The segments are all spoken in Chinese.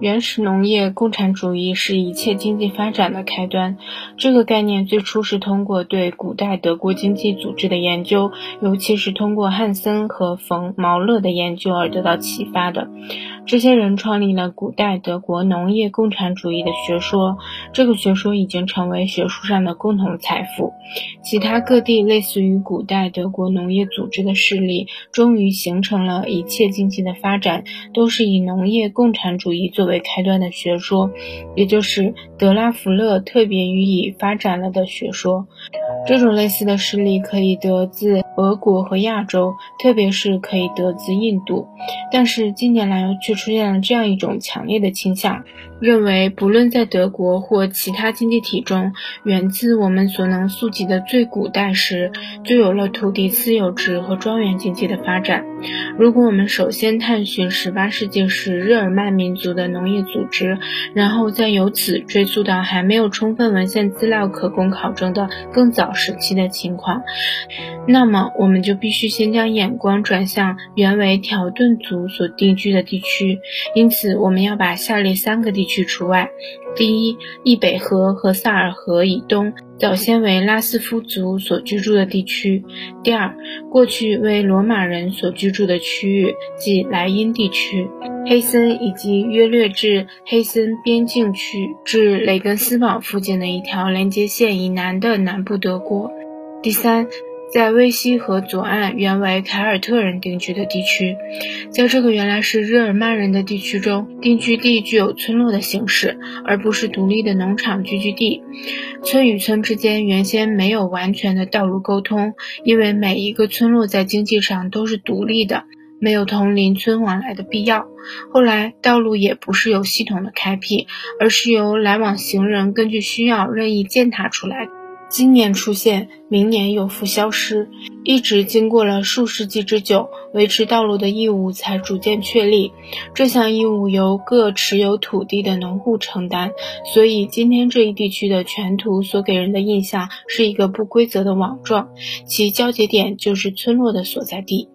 原始农业共产主义是一切经济发展的开端。这个概念最初是通过对古代德国经济组织的研究，尤其是通过汉森和冯·毛勒的研究而得到启发的。这些人创立了古代德国农业共产主义的学说，这个学说已经成为学术上的共同财富。其他各地类似于古代德国农业组织的势力，终于形成了一切经济的发展都是以农业共产主义作为。开端的学说，也就是德拉福勒特别予以发展了的学说。这种类似的势力可以得自俄国和亚洲，特别是可以得自印度。但是近年来却却出现了这样一种强烈的倾向。认为，不论在德国或其他经济体中，源自我们所能溯及的最古代时，就有了土地私有制和庄园经济的发展。如果我们首先探寻18世纪时日耳曼民族的农业组织，然后再由此追溯到还没有充分文献资料可供考证的更早时期的情况，那么我们就必须先将眼光转向原为条顿族所定居的地区。因此，我们要把下列三个地区。除外。第一，易北河和萨尔河以东，早先为拉斯夫族所居住的地区；第二，过去为罗马人所居住的区域，即莱茵地区、黑森以及约略至黑森边境区至雷根斯堡附近的一条连接线以南的南部德国；第三。在威西河左岸原为凯尔特人定居的地区，在这个原来是日耳曼人的地区中，定居地具有村落的形式，而不是独立的农场聚居地。村与村之间原先没有完全的道路沟通，因为每一个村落在经济上都是独立的，没有同邻村往来的必要。后来，道路也不是有系统的开辟，而是由来往行人根据需要任意践踏出来。今年出现，明年又复消失，一直经过了数世纪之久，维持道路的义务才逐渐确立。这项义务由各持有土地的农户承担，所以今天这一地区的全图所给人的印象是一个不规则的网状，其交节点就是村落的所在地。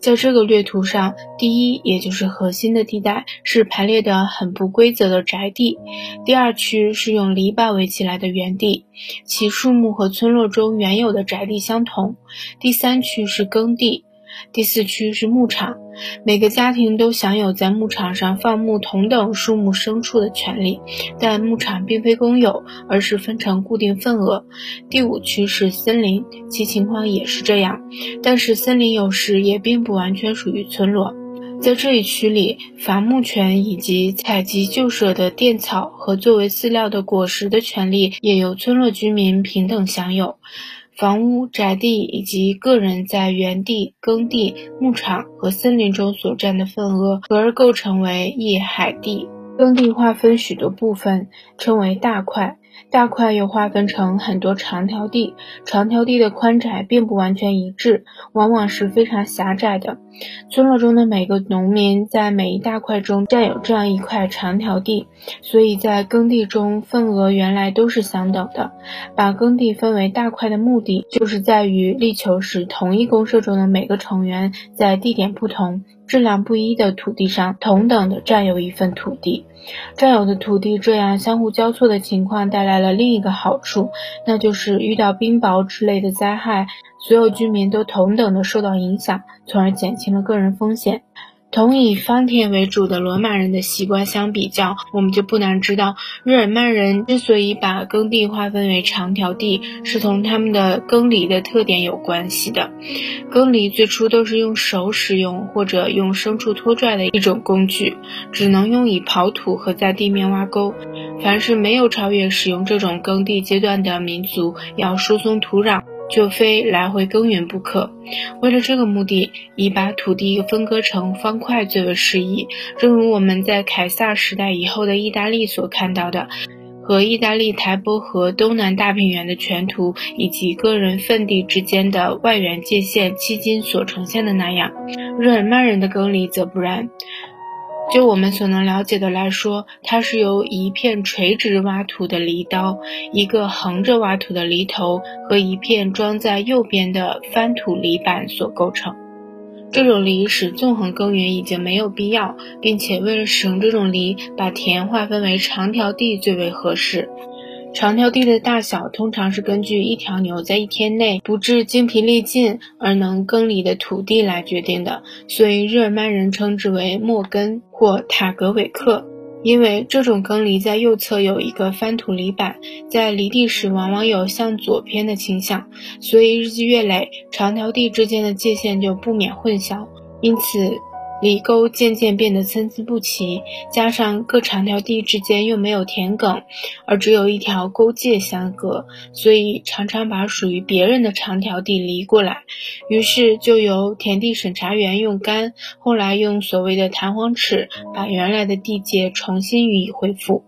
在这个略图上，第一也就是核心的地带是排列的很不规则的宅地，第二区是用篱笆围起来的园地，其树木和村落中原有的宅地相同，第三区是耕地。第四区是牧场，每个家庭都享有在牧场上放牧同等数目牲畜的权利，但牧场并非公有，而是分成固定份额。第五区是森林，其情况也是这样，但是森林有时也并不完全属于村落。在这一区里，伐木权以及采集旧舍的垫草和作为饲料的果实的权利，也由村落居民平等享有。房屋、宅地以及个人在园地、耕地、牧场和森林中所占的份额，合而构成为一海地。耕地划分许多部分，称为大块。大块又划分成很多长条地，长条地的宽窄并不完全一致，往往是非常狭窄的。村落中的每个农民在每一大块中占有这样一块长条地，所以在耕地中份额原来都是相等的。把耕地分为大块的目的，就是在于力求使同一公社中的每个成员在地点不同。质量不一的土地上同等的占有一份土地，占有的土地这样相互交错的情况带来了另一个好处，那就是遇到冰雹之类的灾害，所有居民都同等的受到影响，从而减轻了个人风险。同以方田为主的罗马人的习惯相比较，我们就不难知道，日耳曼人之所以把耕地划分为长条地，是同他们的耕犁的特点有关系的。耕犁最初都是用手使用或者用牲畜拖拽的一种工具，只能用以刨土和在地面挖沟。凡是没有超越使用这种耕地阶段的民族，要疏松土壤。就非来回耕耘不可。为了这个目的，以把土地分割成方块最为适宜。正如我们在凯撒时代以后的意大利所看到的，和意大利台波河东南大平原的全图以及个人份地之间的外缘界限迄今所呈现的那样，日耳曼人的耕犁则不然。就我们所能了解的来说，它是由一片垂直挖土的犁刀、一个横着挖土的犁头和一片装在右边的翻土犁板所构成。这种犁使纵横耕耘已经没有必要，并且为了使用这种犁，把田划分为长条地最为合适。长条地的大小通常是根据一条牛在一天内不致精疲力尽而能耕犁的土地来决定的，所以日耳曼人称之为莫根或塔格韦克。因为这种耕犁在右侧有一个翻土犁板，在犁地时往往有向左偏的倾向，所以日积月累，长条地之间的界限就不免混淆，因此。犁沟渐渐变得参差不齐，加上各长条地之间又没有田埂，而只有一条沟界相隔，所以常常把属于别人的长条地犁过来。于是就由田地审查员用杆，后来用所谓的弹簧尺，把原来的地界重新予以恢复。